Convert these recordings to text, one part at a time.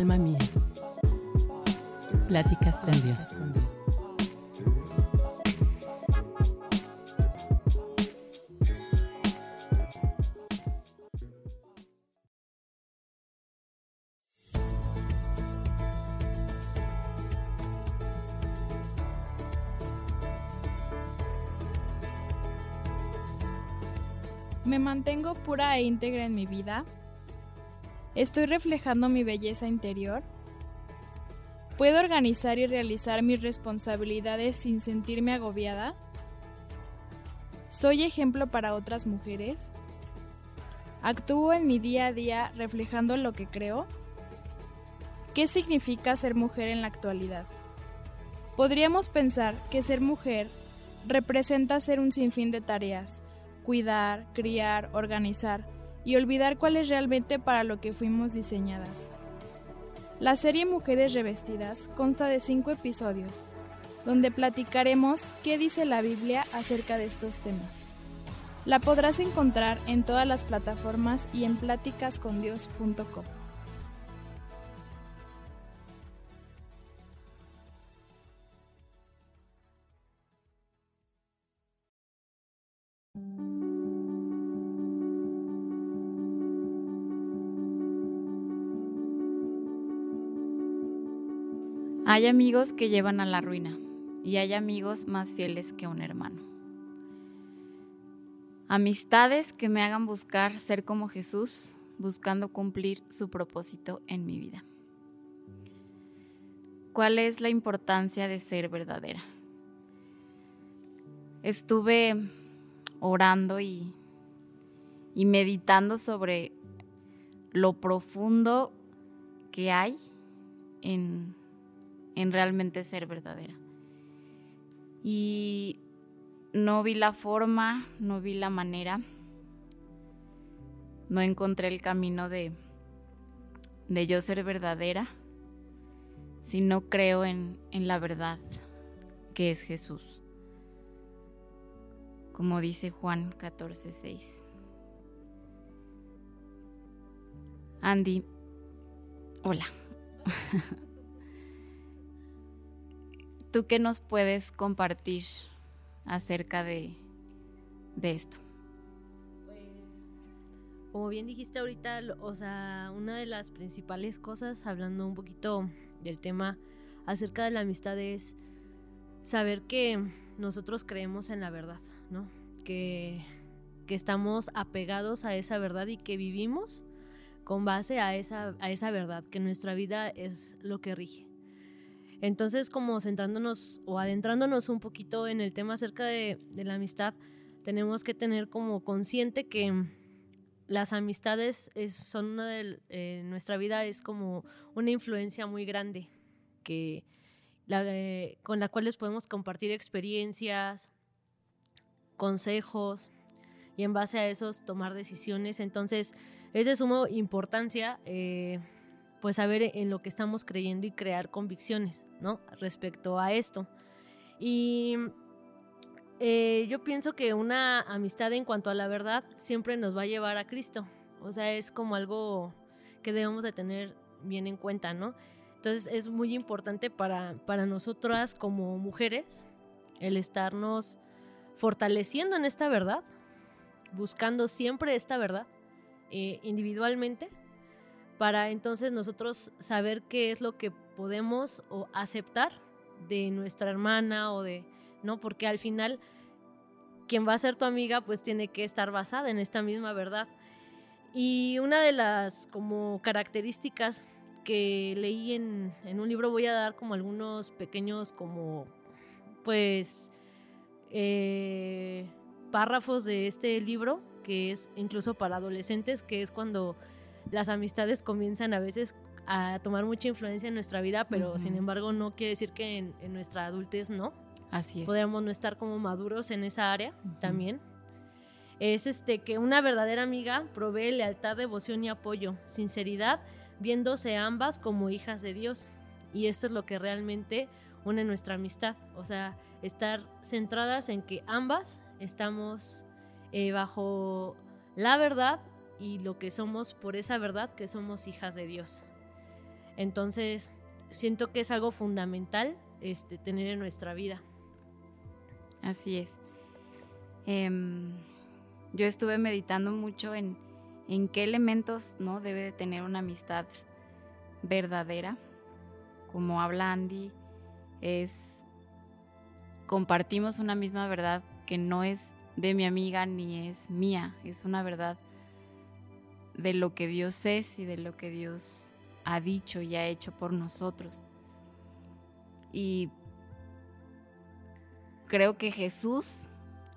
Alma mía. Pláticas con Dios. Me mantengo pura e íntegra en mi vida. Estoy reflejando mi belleza interior. Puedo organizar y realizar mis responsabilidades sin sentirme agobiada. Soy ejemplo para otras mujeres. Actúo en mi día a día reflejando lo que creo. ¿Qué significa ser mujer en la actualidad? Podríamos pensar que ser mujer representa hacer un sinfín de tareas, cuidar, criar, organizar y olvidar cuál es realmente para lo que fuimos diseñadas. La serie Mujeres Revestidas consta de cinco episodios, donde platicaremos qué dice la Biblia acerca de estos temas. La podrás encontrar en todas las plataformas y en pláticascondios.com. Hay amigos que llevan a la ruina y hay amigos más fieles que un hermano. Amistades que me hagan buscar ser como Jesús, buscando cumplir su propósito en mi vida. ¿Cuál es la importancia de ser verdadera? Estuve orando y, y meditando sobre lo profundo que hay en en realmente ser verdadera. Y no vi la forma, no vi la manera, no encontré el camino de, de yo ser verdadera si no creo en, en la verdad que es Jesús. Como dice Juan 14:6. Andy, hola. ¿Tú qué nos puedes compartir acerca de, de esto? Pues, como bien dijiste ahorita, o sea, una de las principales cosas, hablando un poquito del tema acerca de la amistad, es saber que nosotros creemos en la verdad, ¿no? Que, que estamos apegados a esa verdad y que vivimos con base a esa, a esa verdad, que nuestra vida es lo que rige. Entonces, como sentándonos o adentrándonos un poquito en el tema acerca de, la amistad, tenemos que tener como consciente que las amistades son una de eh, nuestra vida es como una influencia muy grande que eh, con la cual les podemos compartir experiencias, consejos y en base a esos tomar decisiones. Entonces es de suma importancia eh, pues saber en lo que estamos creyendo y crear convicciones, ¿no? Respecto a esto. Y eh, yo pienso que una amistad en cuanto a la verdad siempre nos va a llevar a Cristo. O sea, es como algo que debemos de tener bien en cuenta, ¿no? Entonces es muy importante para, para nosotras como mujeres el estarnos fortaleciendo en esta verdad, buscando siempre esta verdad eh, individualmente para entonces nosotros saber qué es lo que podemos aceptar de nuestra hermana o de, ¿no? Porque al final quien va a ser tu amiga pues tiene que estar basada en esta misma verdad. Y una de las como características que leí en, en un libro, voy a dar como algunos pequeños como pues eh, párrafos de este libro, que es incluso para adolescentes, que es cuando las amistades comienzan a veces a tomar mucha influencia en nuestra vida, pero sin embargo no quiere decir que en, nuestra adultez no. Así es. Podemos no estar como maduros en esa área también. Es este que una verdadera amiga provee lealtad, devoción y apoyo, sinceridad, viéndose ambas como hijas de Dios. Y esto es lo que realmente une nuestra amistad. O sea, estar centradas en que ambas estamos eh, bajo la verdad y lo que somos por esa verdad que somos hijas de Dios. Entonces, siento que es algo fundamental este, tener en nuestra vida. Así es. Em, yo estuve meditando mucho en, en qué elementos no debe de tener una amistad verdadera. Como habla Andy, es compartimos una misma verdad que no es de mi amiga ni es mía, es una verdad de lo que Dios es y de lo que Dios ha dicho y ha hecho por nosotros. Y creo que Jesús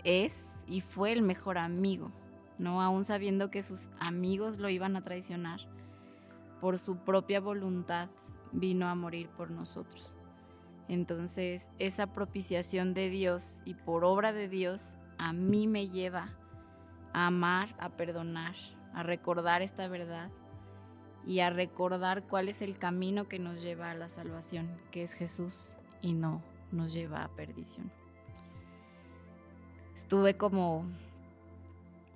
es y fue el mejor amigo, ¿no? Aún sabiendo que sus amigos lo iban a traicionar, por su propia voluntad vino a morir por nosotros. Entonces, esa propiciación de Dios y por obra de Dios a mí me lleva a amar, a perdonar, a recordar esta verdad y a recordar cuál es el camino que nos lleva a la salvación, que es Jesús y no nos lleva a perdición. Estuve como,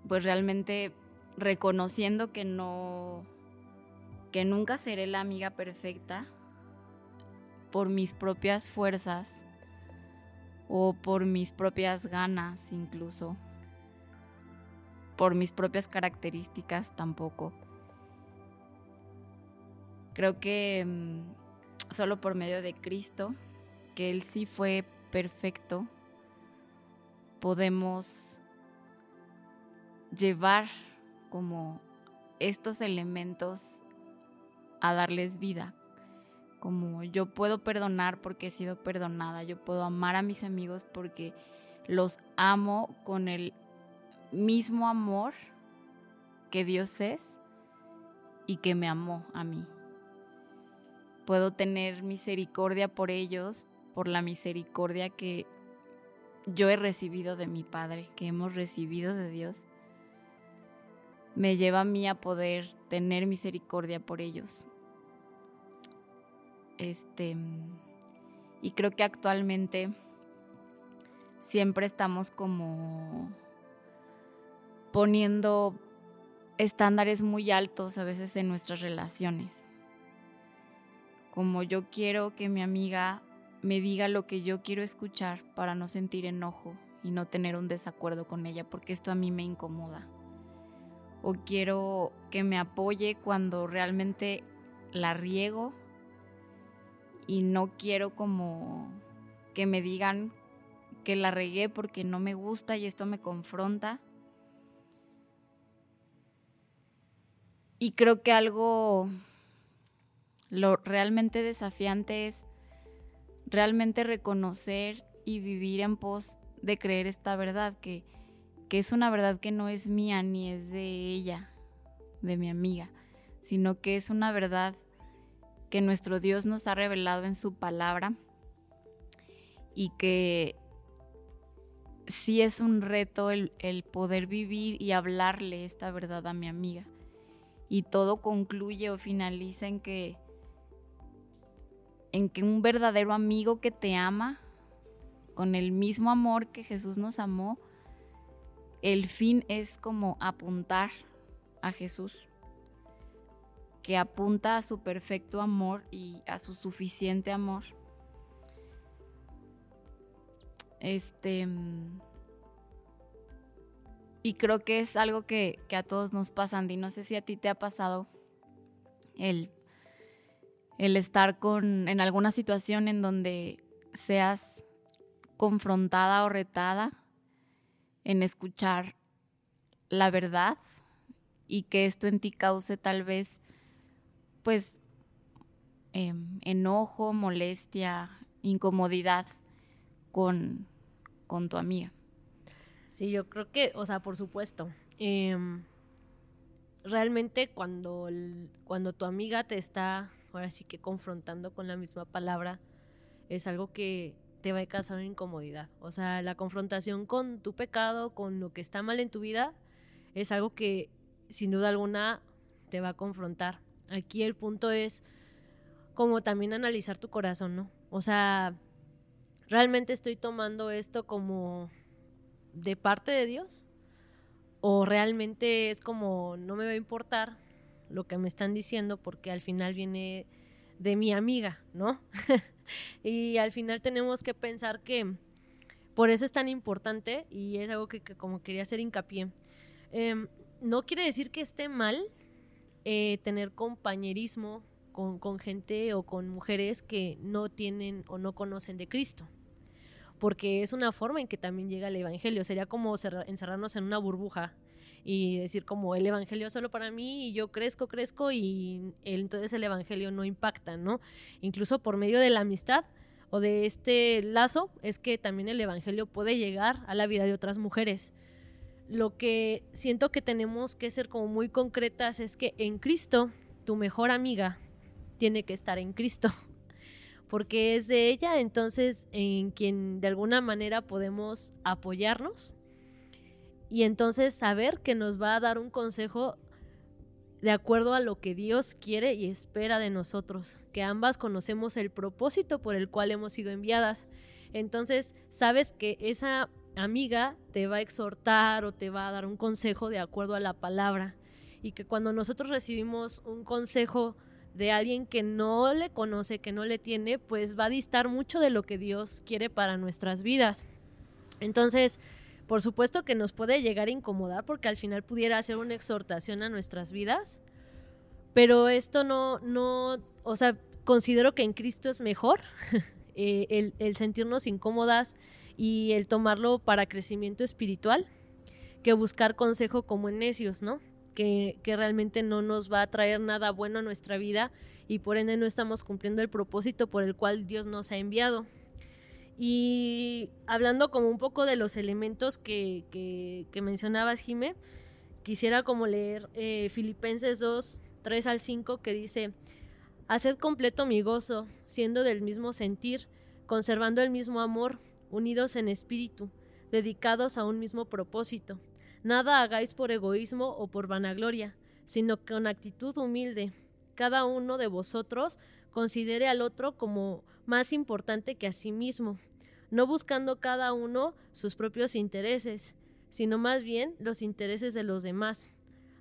pues realmente reconociendo que no, que nunca seré la amiga perfecta por mis propias fuerzas o por mis propias ganas incluso, por mis propias características tampoco. Creo que mm, solo por medio de Cristo, que Él sí fue perfecto, podemos llevar como estos elementos a darles vida, como yo puedo perdonar porque he sido perdonada, yo puedo amar a mis amigos porque los amo con el mismo amor que Dios es y que me amó a mí. Puedo tener misericordia por ellos, por la misericordia que yo he recibido de mi Padre, que hemos recibido de Dios. Me lleva a mí a poder tener misericordia por ellos, este, y creo que actualmente siempre estamos como poniendo estándares muy altos a veces en nuestras relaciones. Como yo quiero que mi amiga me diga lo que yo quiero escuchar para no sentir enojo y no tener un desacuerdo con ella, porque esto a mí me incomoda. O quiero que me apoye cuando realmente la riego y no quiero como que me digan que la regué porque no me gusta y esto me confronta. Y creo que algo lo realmente desafiante es realmente reconocer y vivir en pos de creer esta verdad, que, que es una verdad que no es mía ni es de ella, de mi amiga, sino que es una verdad que nuestro Dios nos ha revelado en su palabra y que sí es un reto el, poder vivir y hablarle esta verdad a mi amiga. Y todo concluye o finaliza en que, en que un verdadero amigo que te ama, con el mismo amor que Jesús nos amó, el fin es como apuntar a Jesús que apunta a su perfecto amor y a su suficiente amor. Este. Y creo que es algo que, a todos nos pasa, Andy. No sé si a ti te ha pasado el, el estar con, en alguna situación en donde seas confrontada o retada en escuchar la verdad y que esto en ti cause tal vez pues em, enojo, molestia, incomodidad con, con, tu amiga. Sí, yo creo que, o sea, por supuesto. Em, realmente cuando, cuando tu amiga te está, ahora sí que confrontando con la misma palabra, es algo que te va a causar incomodidad. O sea, la confrontación con tu pecado, con lo que está mal en tu vida, es algo que sin duda alguna te va a confrontar. Aquí el punto es como también analizar tu corazón, ¿no? O sea, ¿realmente estoy tomando esto como de parte de Dios? ¿O realmente es como no me va a importar lo que me están diciendo porque al final viene de mi amiga, ¿no? y al final tenemos que pensar que por eso es tan importante y es algo que, como quería hacer hincapié. Em, no quiere decir que esté mal eh, tener compañerismo con, con, gente o con mujeres que no tienen o no conocen de Cristo. Porque es una forma en que también llega el Evangelio. Sería como encerrarnos en una burbuja y decir como el evangelio solo para mí y yo crezco, crezco y entonces el evangelio no impacta, ¿no? Incluso por medio de la amistad o de este lazo es que también el evangelio puede llegar a la vida de otras mujeres. Lo que siento que tenemos que ser como muy concretas es que en Cristo tu mejor amiga tiene que estar en Cristo porque es de ella entonces en quien de alguna manera podemos apoyarnos y entonces saber que nos va a dar un consejo de acuerdo a lo que Dios quiere y espera de nosotros, que ambas conocemos el propósito por el cual hemos sido enviadas. Entonces, sabes que esa amiga te va a exhortar o te va a dar un consejo de acuerdo a la palabra y que cuando nosotros recibimos un consejo de alguien que no le conoce, que no le tiene, pues va a distar mucho de lo que Dios quiere para nuestras vidas. Entonces, por supuesto que nos puede llegar a incomodar porque al final pudiera ser una exhortación a nuestras vidas, pero esto no, no, o sea, considero que en Cristo es mejor eh, el, sentirnos incómodas y el tomarlo para crecimiento espiritual que buscar consejo como en necios, ¿no? Que, que, realmente no nos va a traer nada bueno a nuestra vida y por ende no estamos cumpliendo el propósito por el cual Dios nos ha enviado. Y hablando como un poco de los elementos que, que, mencionabas, Jime, quisiera como leer eh, Filipenses 2, 3 al 5, que dice, Haced completo mi gozo, siendo del mismo sentir, conservando el mismo amor, unidos en espíritu, dedicados a un mismo propósito. Nada hagáis por egoísmo o por vanagloria, sino con actitud humilde. Cada uno de vosotros considere al otro como más importante que a sí mismo, no buscando cada uno sus propios intereses, sino más bien los intereses de los demás.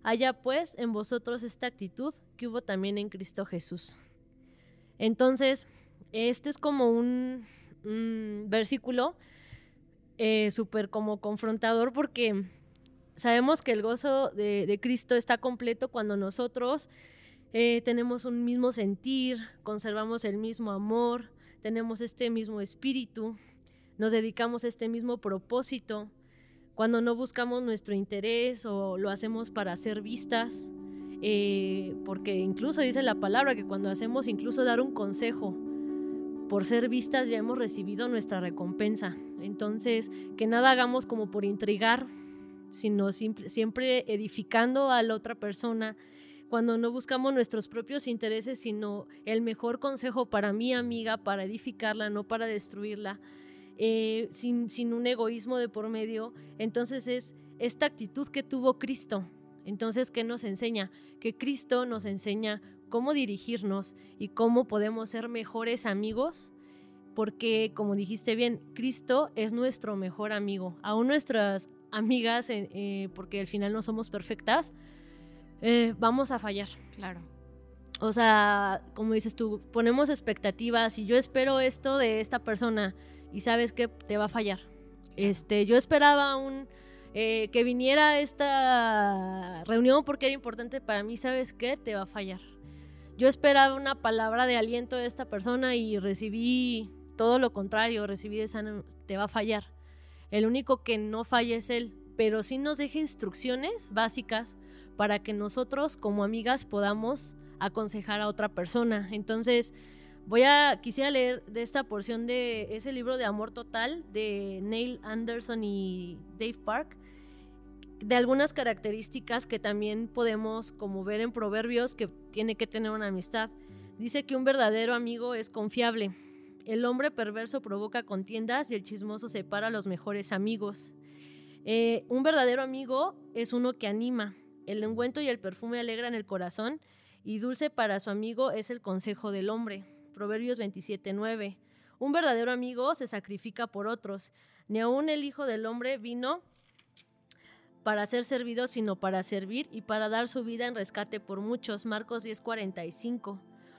Haya pues en vosotros esta actitud que hubo también en Cristo Jesús. Entonces, este es como un, versículo eh, súper como confrontador porque sabemos que el gozo de, Cristo está completo cuando nosotros eh, tenemos un mismo sentir, conservamos el mismo amor, tenemos este mismo espíritu, nos dedicamos a este mismo propósito, cuando no buscamos nuestro interés o lo hacemos para ser vistas, eh, porque incluso dice la palabra que cuando hacemos incluso dar un consejo por ser vistas ya hemos recibido nuestra recompensa. Entonces, que nada hagamos como por intrigar, sino siempre edificando a la otra persona, cuando no buscamos nuestros propios intereses, sino el mejor consejo para mi amiga, para edificarla, no para destruirla. Eh, sin, sin un egoísmo de por medio. Entonces es esta actitud que tuvo Cristo. Entonces, ¿qué nos enseña? Que Cristo nos enseña cómo dirigirnos y cómo podemos ser mejores amigos, porque, como dijiste bien, Cristo es nuestro mejor amigo. Aún nuestras amigas, eh, eh, porque al final no somos perfectas, vamos a fallar. Claro. O sea, como dices tú, ponemos expectativas y yo espero esto de esta persona y sabes que te va a fallar. Este, yo esperaba un eh, que viniera esta reunión porque era importante para mí, sabes qué, te va a fallar. Yo esperaba una palabra de aliento de esta persona y recibí todo lo contrario, recibí esa, te va a fallar. El único que no falla es él, pero sí nos deja instrucciones básicas para que nosotros como amigas podamos aconsejar a otra persona. Entonces, Voy a, quisiera leer de esta porción de ese libro de Amor Total de Neil Anderson y Dave Park, de algunas características que también podemos como ver en Proverbios que tiene que tener una amistad. Dice que un verdadero amigo es confiable. El hombre perverso provoca contiendas y el chismoso separa a los mejores amigos. Eh, un verdadero amigo es uno que anima. El ungüento y el perfume alegran el corazón y dulce para su amigo es el consejo del hombre. Proverbios 27:9. Un verdadero amigo se sacrifica por otros. Ni aun el Hijo del Hombre vino para ser servido, sino para servir y para dar su vida en rescate por muchos. Marcos 10:45.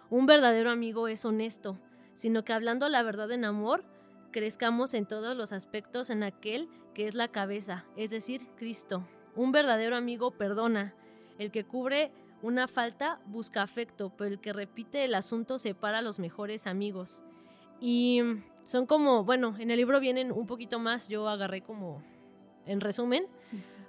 un verdadero amigo es honesto, sino que hablando la verdad en amor, crezcamos en todos los aspectos en aquel que es la cabeza, es decir, Cristo. Un verdadero amigo perdona, el que cubre una falta busca afecto, pero el que repite el asunto separa a los mejores amigos. Y son como, bueno, en el libro vienen un poquito más, yo agarré como en resumen,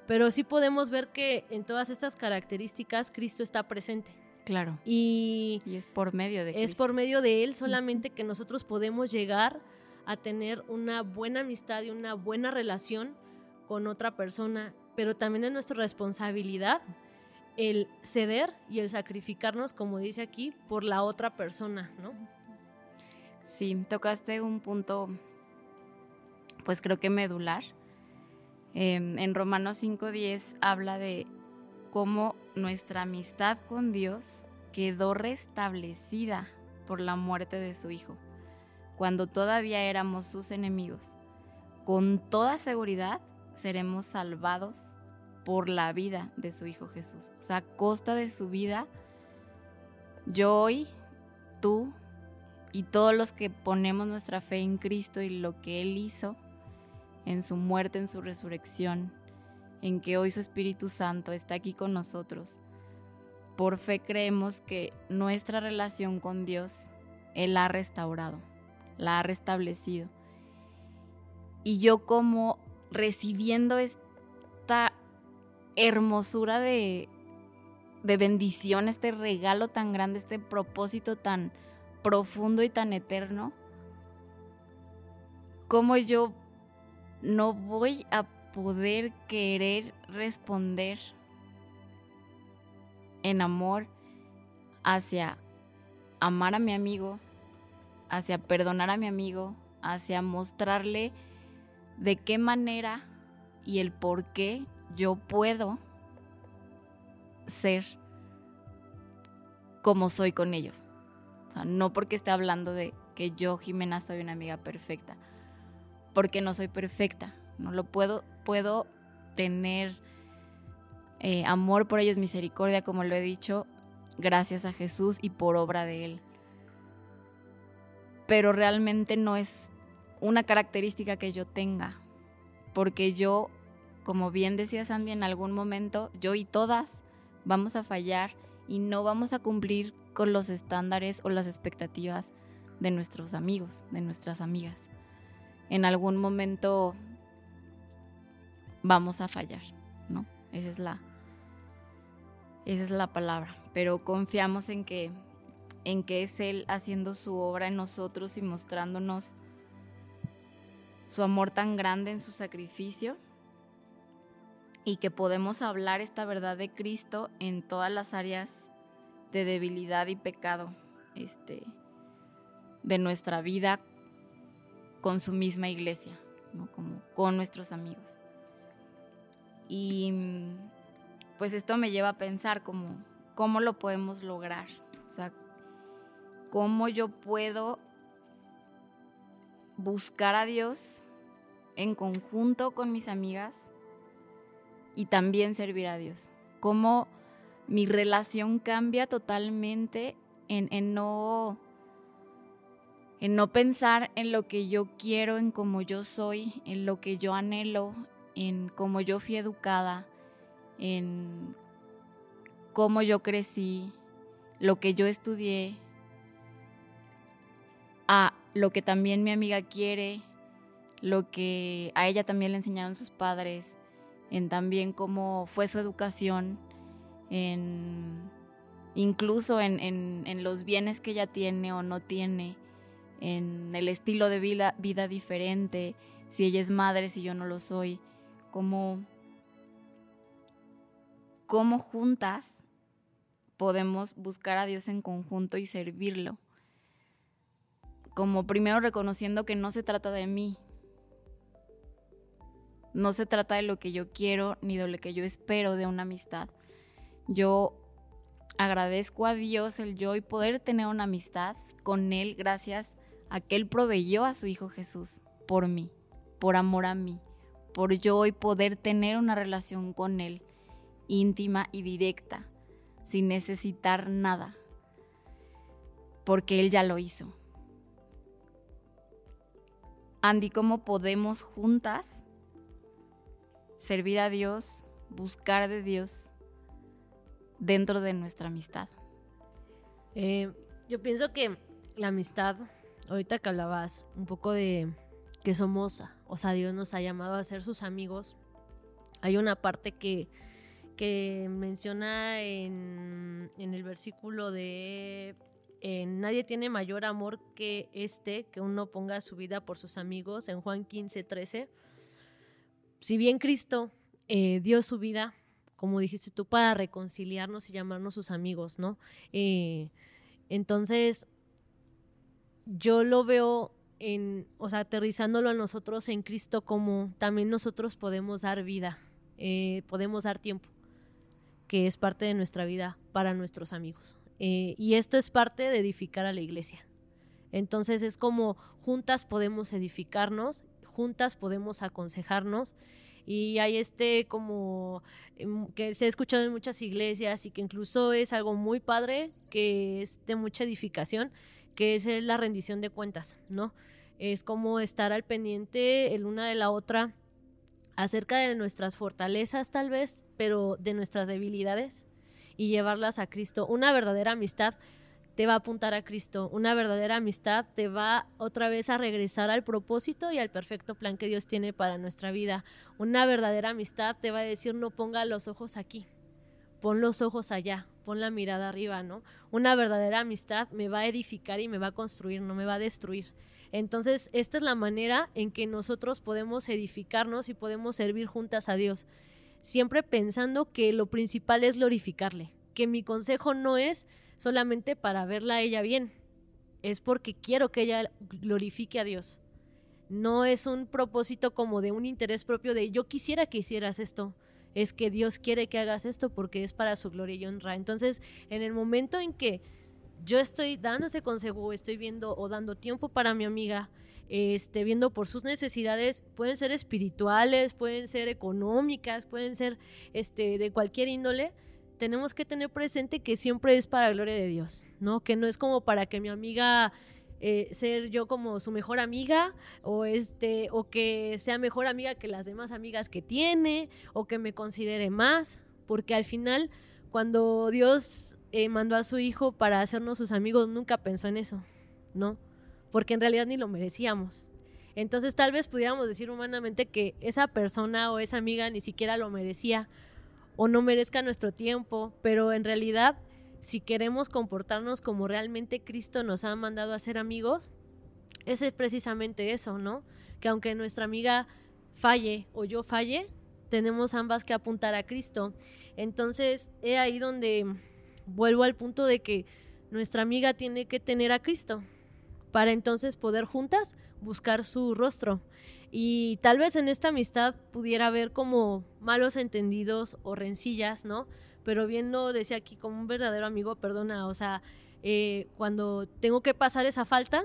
pero sí podemos ver que en todas estas características Cristo está presente. Claro. Y, y es por medio de Es por medio de Él solamente que nosotros podemos llegar a tener una buena amistad y una buena relación con otra persona, pero también es nuestra responsabilidad el ceder y el sacrificarnos, como dice aquí, por la otra persona, ¿no? Sí, tocaste un punto, pues creo que medular. Em, en Romanos 5.10 habla de cómo nuestra amistad con Dios quedó restablecida por la muerte de su Hijo, cuando todavía éramos sus enemigos. Con toda seguridad seremos salvados por la vida de su Hijo Jesús. O sea, a costa de su vida, yo hoy, tú y todos los que ponemos nuestra fe en Cristo y lo que Él hizo en su muerte, en su resurrección, en que hoy su Espíritu Santo está aquí con nosotros. Por fe creemos que nuestra relación con Dios, Él ha restaurado, la ha restablecido. Y yo como recibiendo esta hermosura de, de bendición, este regalo tan grande, este propósito tan profundo y tan eterno, como yo no voy a poder querer responder en amor hacia amar a mi amigo, hacia perdonar a mi amigo, hacia mostrarle de qué manera y el por qué yo puedo ser como soy con ellos. O sea, no porque esté hablando de que yo, Jimena, soy una amiga perfecta, porque no soy perfecta, no lo puedo, puedo tener eh, amor por ellos, misericordia, como lo he dicho, gracias a Jesús y por obra de Él. Pero realmente no es una característica que yo tenga, porque yo como bien decía Sandy, en algún momento yo y todas vamos a fallar y no vamos a cumplir con los estándares o las expectativas de nuestros amigos, de nuestras amigas. En algún momento vamos a fallar, ¿no? Esa es la esa es la palabra, pero confiamos en que en que es él haciendo su obra en nosotros y mostrándonos su amor tan grande en su sacrificio y que podemos hablar esta verdad de Cristo en todas las áreas de debilidad y pecado este, de nuestra vida con su misma iglesia, como con nuestros amigos. Y pues esto me lleva a pensar cómo lo podemos lograr, o sea, cómo yo puedo buscar a Dios en conjunto con mis amigas y también servir a Dios. Cómo mi relación cambia totalmente en, no en no pensar en lo que yo quiero, en cómo yo soy, en lo que yo anhelo, en cómo yo fui educada, en cómo yo crecí, lo que yo estudié, a lo que también mi amiga quiere, lo que a ella también le enseñaron sus padres, en también cómo fue su educación, en incluso en, los bienes que ella tiene o no tiene, en el estilo de vida, vida diferente, si ella es madre, si yo no lo soy, cómo, cómo juntas podemos buscar a Dios en conjunto y servirlo. Como primero reconociendo que no se trata de mí, no se trata de lo que yo quiero ni de lo que yo espero de una amistad. Yo agradezco a Dios el yo y poder tener una amistad con Él gracias a que Él proveyó a su Hijo Jesús por mí, por amor a mí, por yo hoy poder tener una relación con Él íntima y directa, sin necesitar nada. porque Él ya lo hizo. Andy, ¿cómo podemos juntas servir a Dios, buscar de Dios dentro de nuestra amistad? Eh, yo pienso que la amistad, ahorita que hablabas un poco de que somos, o sea, Dios nos ha llamado a ser sus amigos, hay una parte que, que menciona en, en el versículo de nadie tiene mayor amor que este, que uno ponga su vida por sus amigos, en Juan 15, 13. Si bien Cristo eh, dio su vida, como dijiste tú, para reconciliarnos y llamarnos sus amigos, ¿no? Eh, entonces, yo lo veo en, o aterrizándolo a nosotros en Cristo como también nosotros podemos dar vida, eh, podemos dar tiempo, que es parte de nuestra vida para nuestros amigos. Eh, y esto es parte de edificar a la iglesia. Entonces es como juntas podemos edificarnos, juntas podemos aconsejarnos y hay este como em, que se ha escuchado en muchas iglesias y que incluso es algo muy padre, que es de mucha edificación, que es la rendición de cuentas, ¿no? Es como estar al pendiente el una de la otra acerca de nuestras fortalezas tal vez, pero de nuestras debilidades y llevarlas a Cristo. Una verdadera amistad te va a apuntar a Cristo. Una verdadera amistad te va otra vez a regresar al propósito y al perfecto plan que Dios tiene para nuestra vida. Una verdadera amistad te va a decir no ponga los ojos aquí, pon los ojos allá, pon la mirada arriba, ¿no? Una verdadera amistad me va a edificar y me va a construir, no me va a destruir. Entonces, esta es la manera en que nosotros podemos edificarnos y podemos servir juntas a Dios siempre pensando que lo principal es glorificarle, que mi consejo no es solamente para verla a ella bien, es porque quiero que ella glorifique a Dios. No es un propósito como de un interés propio de yo quisiera que hicieras esto, es que Dios quiere que hagas esto porque es para su gloria y honra. Entonces, en el momento en que yo estoy dando ese consejo, estoy viendo o dando tiempo para mi amiga, este, viendo por sus necesidades, pueden ser espirituales, pueden ser económicas, pueden ser este, de cualquier índole, tenemos que tener presente que siempre es para la gloria de Dios, ¿no? Que no es como para que mi amiga eh, ser yo como su mejor amiga o este o que sea mejor amiga que las demás amigas que tiene o que me considere más, porque al final cuando Dios eh, mandó a su hijo para hacernos sus amigos nunca pensó en eso, ¿no? porque en realidad ni lo merecíamos. Entonces tal vez pudiéramos decir humanamente que esa persona o esa amiga ni siquiera lo merecía o no merezca nuestro tiempo, pero en realidad si queremos comportarnos como realmente Cristo nos ha mandado a ser amigos, ese es precisamente eso, ¿no? Que aunque nuestra amiga falle o yo falle, tenemos ambas que apuntar a Cristo. Entonces, he ahí donde vuelvo al punto de que nuestra amiga tiene que tener a Cristo para entonces poder juntas buscar su rostro. Y tal vez en esta amistad pudiera haber como malos entendidos o rencillas, ¿no? Pero bien lo decía aquí como un verdadero amigo, perdona, o sea, eh, cuando tengo que pasar esa falta,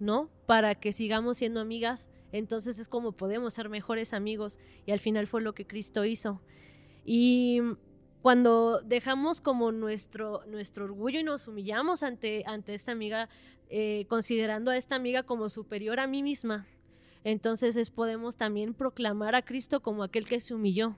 ¿no? Para que sigamos siendo amigas, entonces es como podemos ser mejores amigos y al final fue lo que Cristo hizo. Y cuando dejamos como nuestro, nuestro orgullo y nos humillamos ante, ante esta amiga, eh, considerando a esta amiga como superior a mí misma, entonces es, podemos también proclamar a Cristo como aquel que se humilló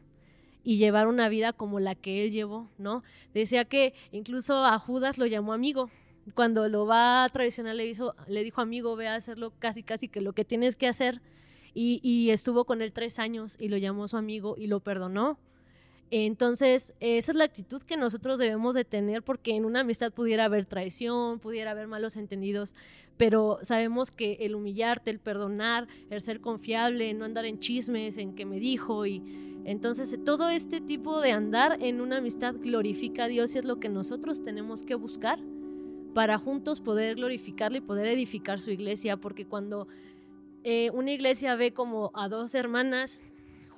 y llevar una vida como la que él llevó, ¿no? Decía que incluso a Judas lo llamó amigo. Cuando lo va a traicionar le, hizo, le dijo amigo, ve a hacerlo casi casi que lo que tienes que hacer. Y, estuvo con él tres años y lo llamó su amigo y lo perdonó. Entonces, esa es la actitud que nosotros debemos de tener porque en una amistad pudiera haber traición, pudiera haber malos entendidos, pero sabemos que el humillarte, el perdonar, el ser confiable, no andar en chismes, en que me dijo y entonces todo este tipo de andar en una amistad glorifica a Dios y es lo que nosotros tenemos que buscar para juntos poder glorificarle y poder edificar su iglesia, porque cuando eh, una iglesia ve como a dos hermanas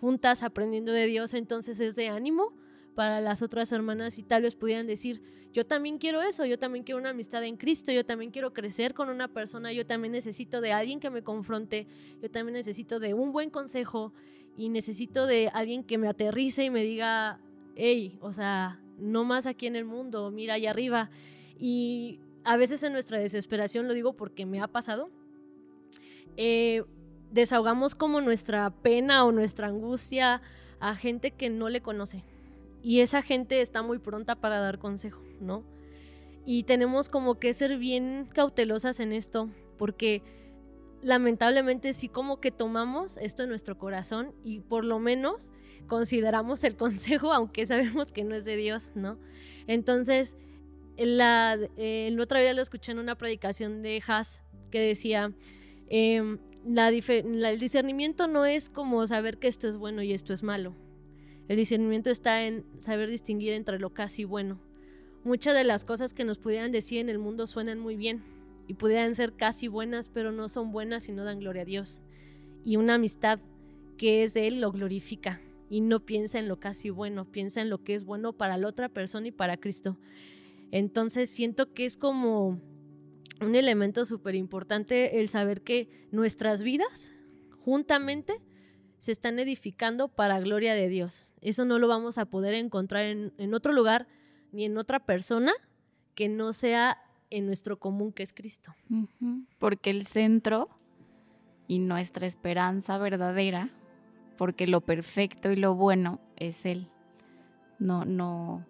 juntas aprendiendo de Dios, entonces es de ánimo para las otras hermanas y tal vez pudieran decir, yo también quiero eso, yo también quiero una amistad en Cristo, yo también quiero crecer con una persona, yo también necesito de alguien que me confronte, yo también necesito de un buen consejo y necesito de alguien que me aterrice y me diga, hey, o sea, no más aquí en el mundo, mira allá arriba. Y a veces en nuestra desesperación, lo digo porque me ha pasado, eh, desahogamos como nuestra pena o nuestra angustia a gente que no le conoce. Y esa gente está muy pronta para dar consejo, ¿no? Y tenemos como que ser bien cautelosas en esto, porque lamentablemente sí como que tomamos esto en nuestro corazón y por lo menos consideramos el consejo, aunque sabemos que no es de Dios, ¿no? Entonces, la, eh, otra día lo escuché en una predicación de Haas que decía, em, el discernimiento no es como saber que esto es bueno y esto es malo. El discernimiento está en saber distinguir entre lo casi bueno. Muchas de las cosas que nos pudieran decir en el mundo suenan muy bien y pudieran ser casi buenas, pero no son buenas y no dan gloria a Dios. Y una amistad que es de Él lo glorifica y no piensa en lo casi bueno, piensa en lo que es bueno para la otra persona y para Cristo. Entonces siento que es como un elemento súper importante el saber que nuestras vidas, juntamente, se están edificando para gloria de Dios. Eso no lo vamos a poder encontrar en, otro lugar ni en otra persona que no sea en nuestro común que es Cristo. Porque el centro y nuestra esperanza verdadera, porque lo perfecto y lo bueno es Él. No, no,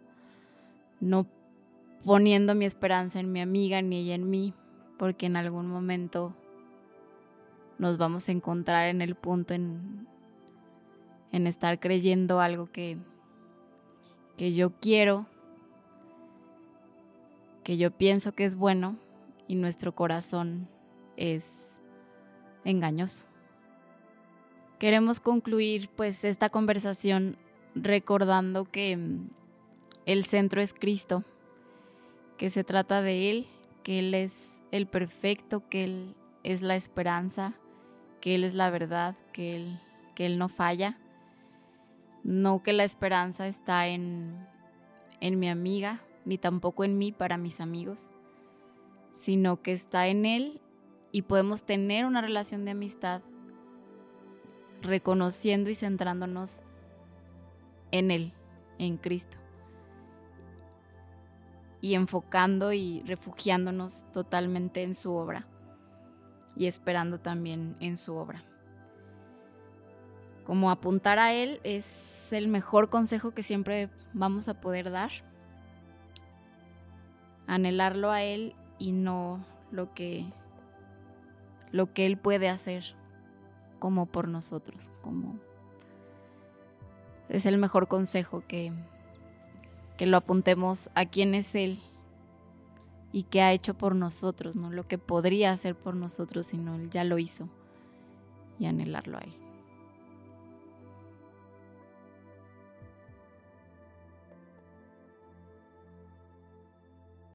no poniendo mi esperanza en mi amiga ni ella en mí, porque en algún momento nos vamos a encontrar en el punto en, en estar creyendo algo que, que yo quiero, que yo pienso que es bueno y nuestro corazón es engañoso. Queremos concluir pues esta conversación recordando que mm, el centro es Cristo, que se trata de Él, que Él es el perfecto, que Él es la esperanza, que Él es la verdad, que Él, que él no falla. No que la esperanza está en, en mi amiga, ni tampoco en mí para mis amigos, sino que está en Él y podemos tener una relación de amistad reconociendo y centrándonos en Él, en Cristo y enfocando y refugiándonos totalmente en su obra y esperando también en su obra. Como apuntar a Él es el mejor consejo que siempre vamos a poder dar. Anhelarlo a Él y no lo que, lo que Él puede hacer como por nosotros, como es el mejor consejo que, que lo apuntemos a quién es Él y qué ha hecho por nosotros, no lo que podría hacer por nosotros, sino Él ya lo hizo y anhelarlo a Él.